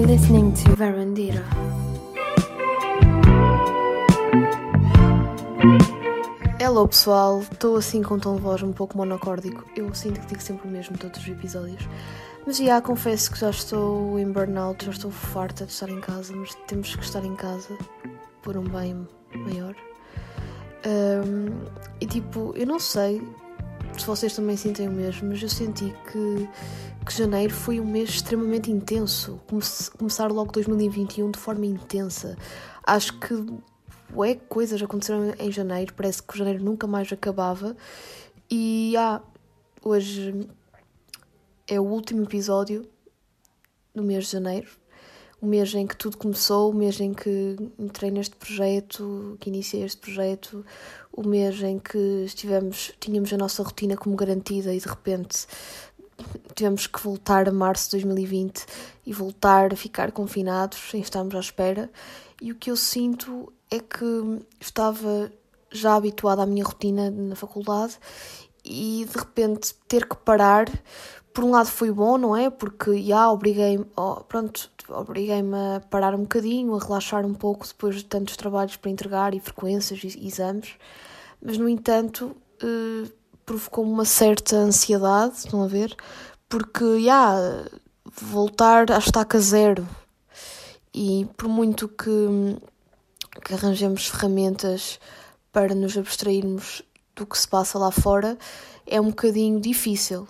You're listening to Verandira. Hello pessoal, estou assim com um tom de voz um pouco monocórdico. Eu sinto que digo sempre o mesmo todos os episódios. Mas já confesso que já estou em burnout, já estou farta de estar em casa, mas temos que estar em casa por um bem maior. Um, e tipo, eu não sei se vocês também sentem o mesmo, mas eu senti que, que janeiro foi um mês extremamente intenso. Come começar logo 2021 de forma intensa. Acho que ué, coisas aconteceram em janeiro, parece que janeiro nunca mais acabava. E ah, hoje é o último episódio do mês de janeiro, o mês em que tudo começou, o mês em que entrei neste projeto, que iniciei este projeto, o mês em que estivemos, tínhamos a nossa rotina como garantida e de repente tivemos que voltar a março de 2020 e voltar a ficar confinados sem estarmos à espera. E o que eu sinto é que estava já habituada à minha rotina na faculdade e de repente ter que parar por um lado foi bom, não é? Porque já obriguei-me, oh, pronto, obriguei-me a parar um bocadinho, a relaxar um pouco depois de tantos trabalhos para entregar e frequências e exames, mas no entanto eh, provocou-me uma certa ansiedade, estão a ver? Porque já voltar à estaca zero e por muito que, que arranjemos ferramentas para nos abstrairmos do que se passa lá fora, é um bocadinho difícil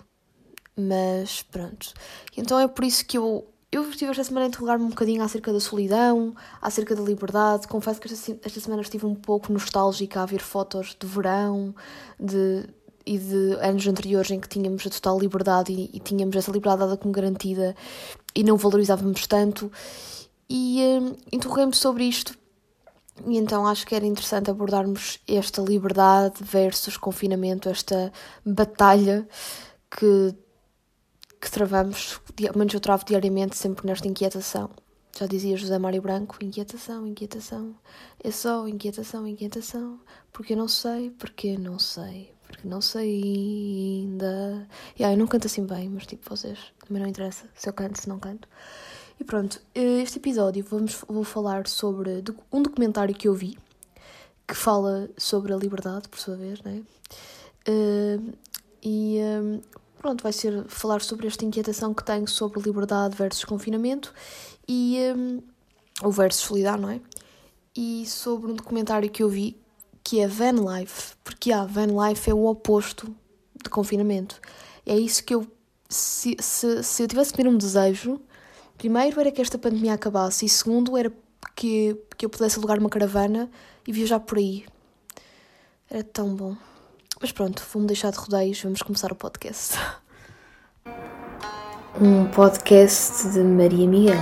mas pronto. Então é por isso que eu, eu estive esta semana a interrogar-me um bocadinho acerca da solidão, acerca da liberdade. Confesso que esta, esta semana estive um pouco nostálgica a ver fotos de verão de, e de anos anteriores em que tínhamos a total liberdade e, e tínhamos essa liberdade dada como garantida e não valorizávamos tanto. E hum, interroguei-me sobre isto e então acho que era interessante abordarmos esta liberdade versus confinamento, esta batalha que que travamos, pelo menos eu travo diariamente sempre nesta inquietação. Já dizia José Mário Branco, inquietação, inquietação, é só inquietação, inquietação, porque eu não sei, porque não sei, porque não sei ainda. E yeah, eu não canto assim bem, mas tipo, vocês também não interessa se eu canto, se não canto. E pronto, este episódio vamos, vou falar sobre um documentário que eu vi, que fala sobre a liberdade, por sua vez, né? Uh, e uh, pronto, vai ser falar sobre esta inquietação que tenho sobre liberdade versus confinamento e um, ou versus solidão, não é? E sobre um documentário que eu vi que é Van Life, porque ah, Van Life é o oposto de confinamento. É isso que eu se, se, se eu tivesse que um desejo, primeiro era que esta pandemia acabasse e segundo era que, que eu pudesse alugar uma caravana e viajar por aí. Era tão bom. Mas pronto, vou-me deixar de rodeios, vamos começar o podcast. Um podcast de Maria Miguel.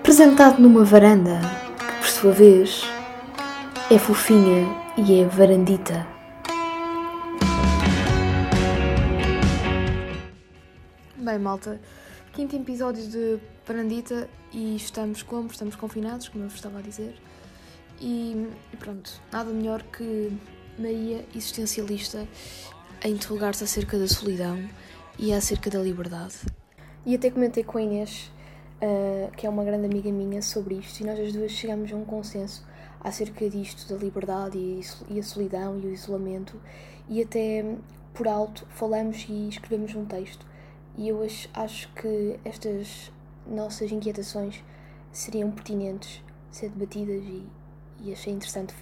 Apresentado numa varanda, que por sua vez é fofinha e é varandita. Bem, malta, quinto episódio de Varandita e estamos como? Estamos confinados, como eu vos estava a dizer. E, e pronto, nada melhor que Maria, existencialista, a interrogar-se acerca da solidão e acerca da liberdade. E até comentei com a Inês, uh, que é uma grande amiga minha, sobre isto, e nós as duas chegamos a um consenso acerca disto, da liberdade e a solidão e o isolamento, e até por alto falamos e escrevemos um texto. E eu acho, acho que estas nossas inquietações seriam pertinentes ser debatidas e e achei interessante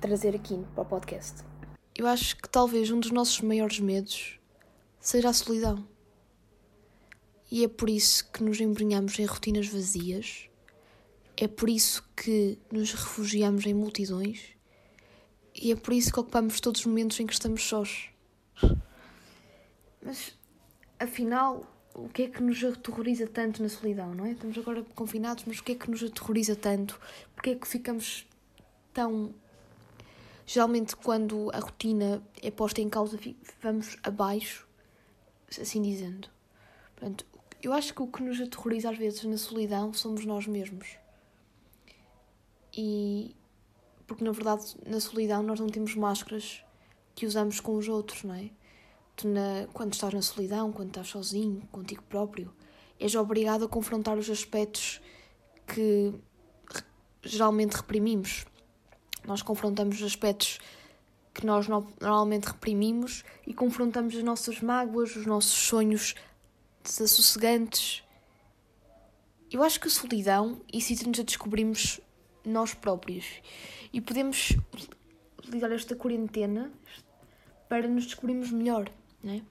trazer aqui para o podcast. Eu acho que talvez um dos nossos maiores medos seja a solidão. E é por isso que nos embrenhamos em rotinas vazias, é por isso que nos refugiamos em multidões e é por isso que ocupamos todos os momentos em que estamos sós. Mas, afinal, o que é que nos aterroriza tanto na solidão, não é? Estamos agora confinados, mas o que é que nos aterroriza tanto? Porque é que ficamos então, geralmente, quando a rotina é posta em causa, vamos abaixo, assim dizendo. Portanto, eu acho que o que nos aterroriza às vezes na solidão somos nós mesmos. E. Porque na verdade, na solidão, nós não temos máscaras que usamos com os outros, não é? Tu na, quando estás na solidão, quando estás sozinho, contigo próprio, és obrigado a confrontar os aspectos que geralmente reprimimos. Nós confrontamos os aspectos que nós normalmente reprimimos e confrontamos as nossas mágoas, os nossos sonhos desassossegantes. Eu acho que a solidão incita-nos a descobrirmos nós próprios e podemos utilizar esta quarentena para nos descobrirmos melhor, né?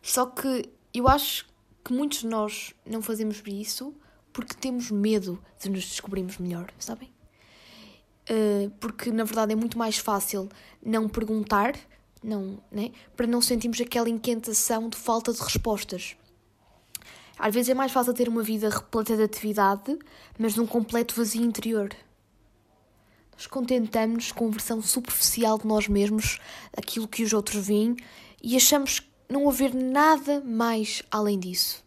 Só que eu acho que muitos de nós não fazemos isso porque temos medo de nos descobrirmos melhor, sabem? Uh, porque na verdade é muito mais fácil não perguntar, não, né? para não sentirmos aquela inquietação de falta de respostas. Às vezes é mais fácil ter uma vida repleta de atividade, mas num completo vazio interior. Nós contentamos com a versão superficial de nós mesmos, aquilo que os outros veem, e achamos não haver nada mais além disso.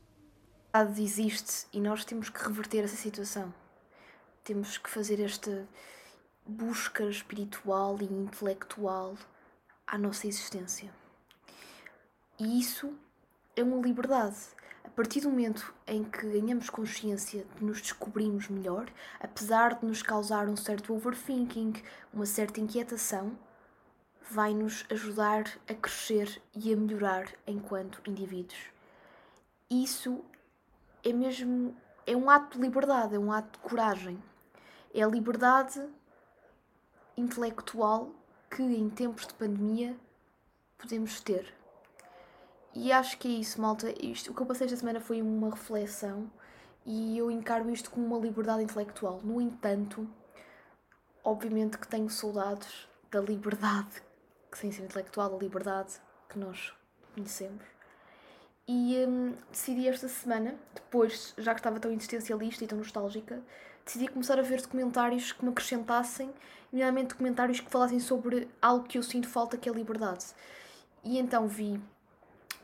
A existe e nós temos que reverter essa situação. Temos que fazer esta busca espiritual e intelectual à nossa existência. E isso é uma liberdade. A partir do momento em que ganhamos consciência de nos descobrirmos melhor, apesar de nos causar um certo overthinking, uma certa inquietação, vai nos ajudar a crescer e a melhorar enquanto indivíduos. Isso é mesmo é um ato de liberdade, é um ato de coragem. É a liberdade intelectual que em tempos de pandemia podemos ter. E acho que é isso, malta. Isto, o que eu passei esta semana foi uma reflexão e eu encaro isto como uma liberdade intelectual. No entanto, obviamente que tenho saudades da liberdade que sem ser intelectual, da liberdade que nós conhecemos. E hum, decidi esta semana, depois, já que estava tão existencialista e tão nostálgica, decidi começar a ver documentários que me acrescentassem, nomeadamente documentários que falassem sobre algo que eu sinto falta, que é liberdade. E então vi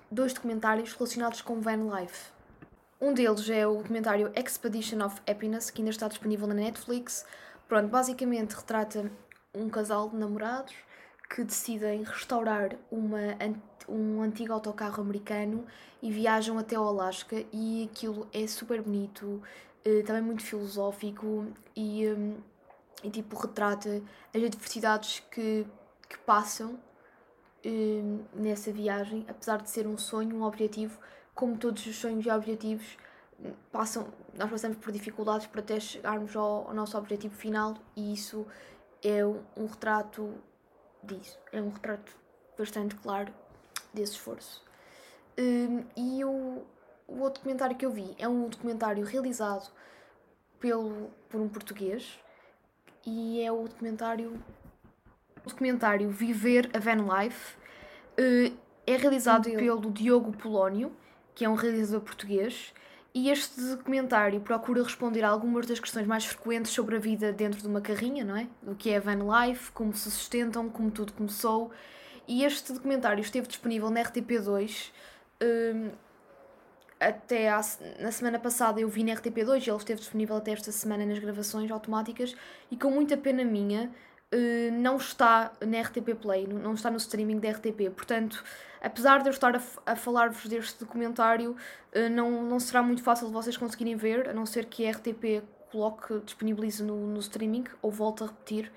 dois documentários relacionados com van life. Um deles é o documentário Expedition of Happiness, que ainda está disponível na Netflix. Pronto, basicamente retrata um casal de namorados que decidem restaurar uma, um antigo autocarro americano e viajam até o Alasca e aquilo é super bonito, eh, também muito filosófico e, hum, e tipo retrata as adversidades que, que passam hum, nessa viagem, apesar de ser um sonho, um objetivo, como todos os sonhos e objetivos passam, nós passamos por dificuldades para até chegarmos ao, ao nosso objetivo final e isso é um, um retrato disso. É um retrato bastante claro desse esforço. Um, e o, o outro documentário que eu vi é um documentário realizado pelo, por um português e é o documentário, o documentário Viver a Van Life. Uh, é realizado pelo Diogo Polónio, que é um realizador português, e este documentário procura responder a algumas das questões mais frequentes sobre a vida dentro de uma carrinha, não é? O que é a van life, como se sustentam, como tudo começou. E este documentário esteve disponível na RTP2. Um, até à, na semana passada eu vi na RTP2 e ele esteve disponível até esta semana nas gravações automáticas e com muita pena minha uh, não está na RTP Play, não está no streaming da RTP. Portanto, apesar de eu estar a, a falar-vos deste documentário, uh, não, não será muito fácil de vocês conseguirem ver, a não ser que a RTP coloque, disponibilize no, no streaming, ou volte a repetir.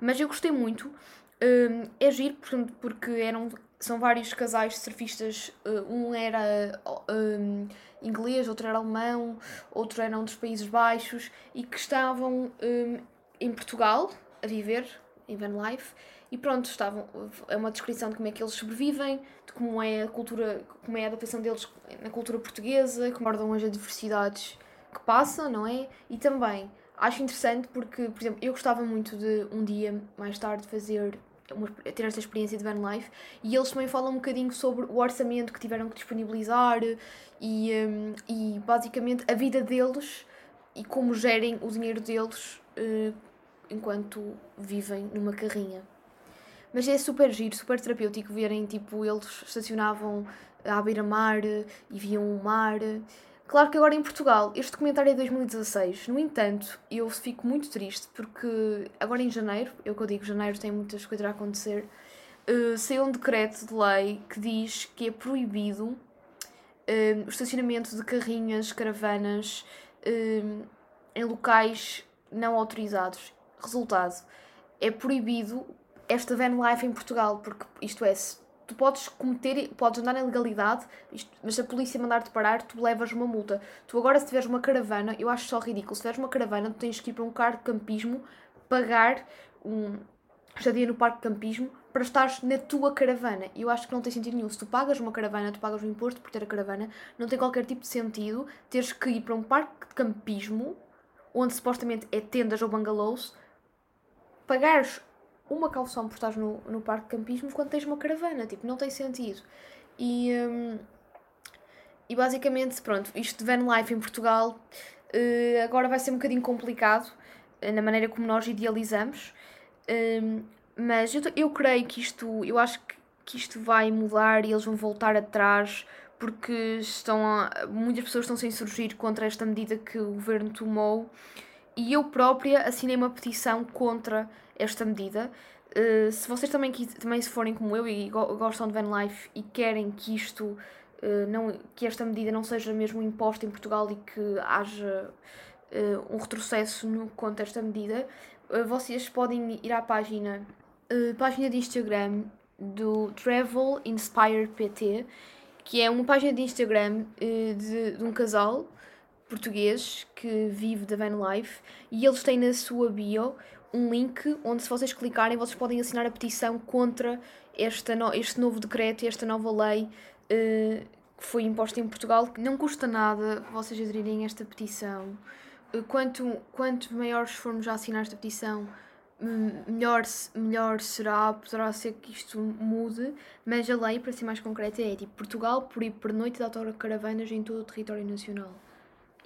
Mas eu gostei muito. Uh, é giro, portanto, porque eram, são vários casais de surfistas. Uh, um era um, inglês, outro era alemão, outro era um dos Países Baixos e que estavam um, em Portugal a viver em van life e pronto, estavam, é uma descrição de como é que eles sobrevivem, de como é a cultura, como é a adaptação deles na cultura portuguesa, como abordam as adversidades que passam, não é? E também acho interessante porque, por exemplo, eu gostava muito de um dia mais tarde fazer ter esta experiência de van life e eles também falam um bocadinho sobre o orçamento que tiveram que disponibilizar e, um, e basicamente a vida deles e como gerem o dinheiro deles uh, enquanto vivem numa carrinha. Mas é super giro, super terapêutico verem, tipo, eles estacionavam à beira-mar e viam o mar. Claro que agora em Portugal, este documentário é de 2016, no entanto, eu fico muito triste porque agora em janeiro, eu que eu digo, janeiro tem muitas coisas a acontecer, uh, saiu um decreto de lei que diz que é proibido um, o estacionamento de carrinhas, caravanas um, em locais não autorizados. Resultado, é proibido esta van life em Portugal, porque isto é, tu podes cometer, podes andar em legalidade, isto, mas se a polícia mandar-te parar, tu levas uma multa. Tu agora, se tiveres uma caravana, eu acho só ridículo, se tiveres uma caravana, tu tens que ir para um carro de campismo, pagar um estadia no parque de campismo para estares na tua caravana. E eu acho que não tem sentido nenhum. Se tu pagas uma caravana, tu pagas o imposto por ter a caravana, não tem qualquer tipo de sentido teres que ir para um parque de campismo, onde supostamente é tendas ou bungalows, pagares uma calção por estar no, no parque de campismo quando tens uma caravana. Tipo, não tem sentido. E, hum, e basicamente, pronto, isto de van life em Portugal uh, agora vai ser um bocadinho complicado uh, na maneira como nós idealizamos. Um, mas eu, eu creio que isto, eu acho que, que isto vai mudar e eles vão voltar atrás porque estão a, muitas pessoas estão sem surgir contra esta medida que o governo tomou e eu própria assinei uma petição contra esta medida. Uh, se vocês também, também se forem como eu e gostam de van life e querem que isto uh, não, que esta medida não seja mesmo imposta em Portugal e que haja uh, um retrocesso no, contra esta medida, vocês podem ir à página, página de Instagram do Travel Inspire PT, que é uma página de Instagram de, de um casal português que vive da van life e eles têm na sua bio um link onde se vocês clicarem vocês podem assinar a petição contra esta no, este novo decreto e esta nova lei uh, que foi imposta em Portugal. Não custa nada vocês aderirem a esta petição. Uh, quanto, quanto maiores formos a assinar esta petição, melhor, melhor será, poderá ser que isto mude, mas a lei, para ser mais concreta, é tipo Portugal por ir por noite de autocaravanas em todo o território nacional.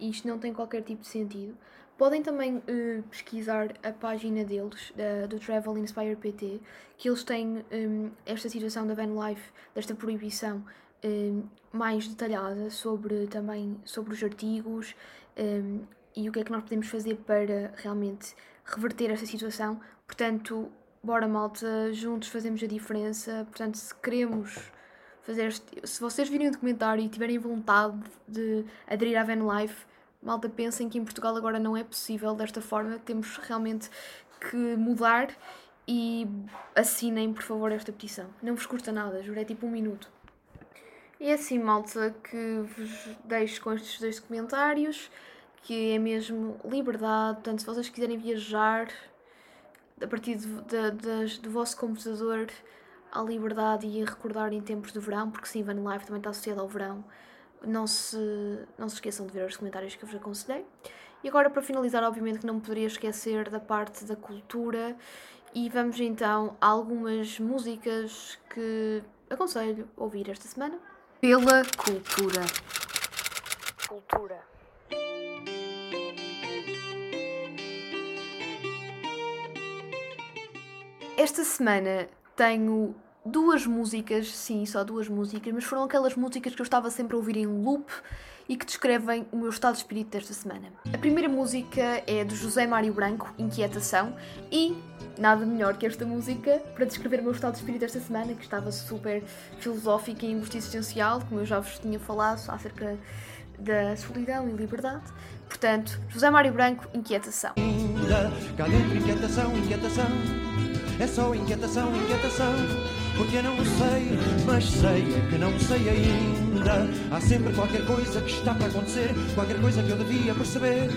Isto não tem qualquer tipo de sentido. Podem também uh, pesquisar a página deles, da, do Travel Inspire PT, que eles têm um, esta situação da van life, desta proibição um, mais detalhada sobre também sobre os artigos um, e o que é que nós podemos fazer para realmente reverter esta situação. Portanto, bora malta, juntos fazemos a diferença. Portanto, se queremos fazer este, se vocês virem o documentário e tiverem vontade de aderir à van life, malta pensem que em Portugal agora não é possível desta forma, temos realmente que mudar e assinem por favor esta petição. Não vos custa nada, juro, é tipo um minuto. E é assim, malta, que vos deixo com estes dois comentários, que é mesmo liberdade, portanto, se vocês quiserem viajar a partir de, de, de, do vosso computador à liberdade e a recordar em tempos de verão, porque sim, Van Life também está associado ao verão, não se, não se esqueçam de ver os comentários que eu vos aconselhei. E agora, para finalizar, obviamente que não me poderia esquecer da parte da cultura. E vamos então a algumas músicas que aconselho ouvir esta semana. Pela cultura. Cultura. Esta semana tenho duas músicas, sim, só duas músicas, mas foram aquelas músicas que eu estava sempre a ouvir em loop e que descrevem o meu estado de espírito desta semana. A primeira música é do José Mário Branco, Inquietação, e nada melhor que esta música para descrever o meu estado de espírito desta semana, que estava super filosófica e existencial, como eu já vos tinha falado, acerca da solidão e liberdade. Portanto, José Mário Branco, Inquietação. Cá dentro, inquietação, inquietação, é só inquietação, inquietação. Porque eu não sei, mas sei é que não sei ainda. Há sempre qualquer coisa que está para acontecer, qualquer coisa que eu devia perceber.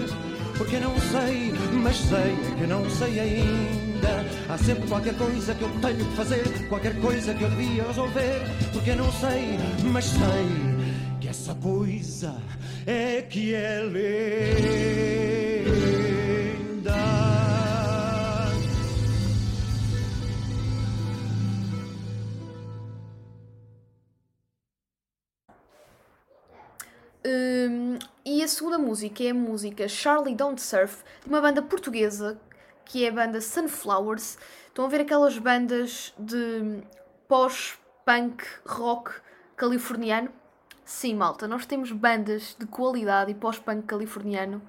Porque eu não sei, mas sei é que não sei ainda. Há sempre qualquer coisa que eu tenho que fazer, qualquer coisa que eu devia resolver. Porque eu não sei, mas sei que essa coisa é que é linda. Segunda música é a música Charlie Don't Surf, de uma banda portuguesa que é a banda Sunflowers. Estão a ver aquelas bandas de pós-punk rock californiano? Sim, malta, nós temos bandas de qualidade e pós-punk californiano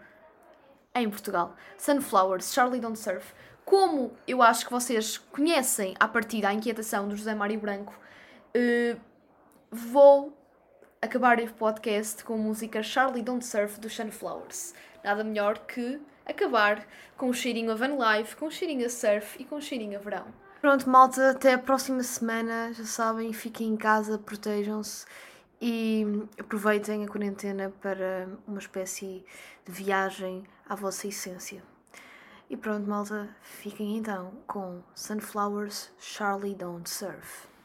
em Portugal. Sunflowers, Charlie Don't Surf. Como eu acho que vocês conhecem a partir da inquietação do José Mário Branco, uh, vou acabar o podcast com a música Charlie Don't Surf do Sunflowers. Nada melhor que acabar com um cheirinho a van life, com um cheirinho a surf e com um cheirinho a verão. Pronto, malta, até a próxima semana. Já sabem, fiquem em casa, protejam-se e aproveitem a quarentena para uma espécie de viagem à vossa essência. E pronto, malta, fiquem então com Sunflowers Charlie Don't Surf.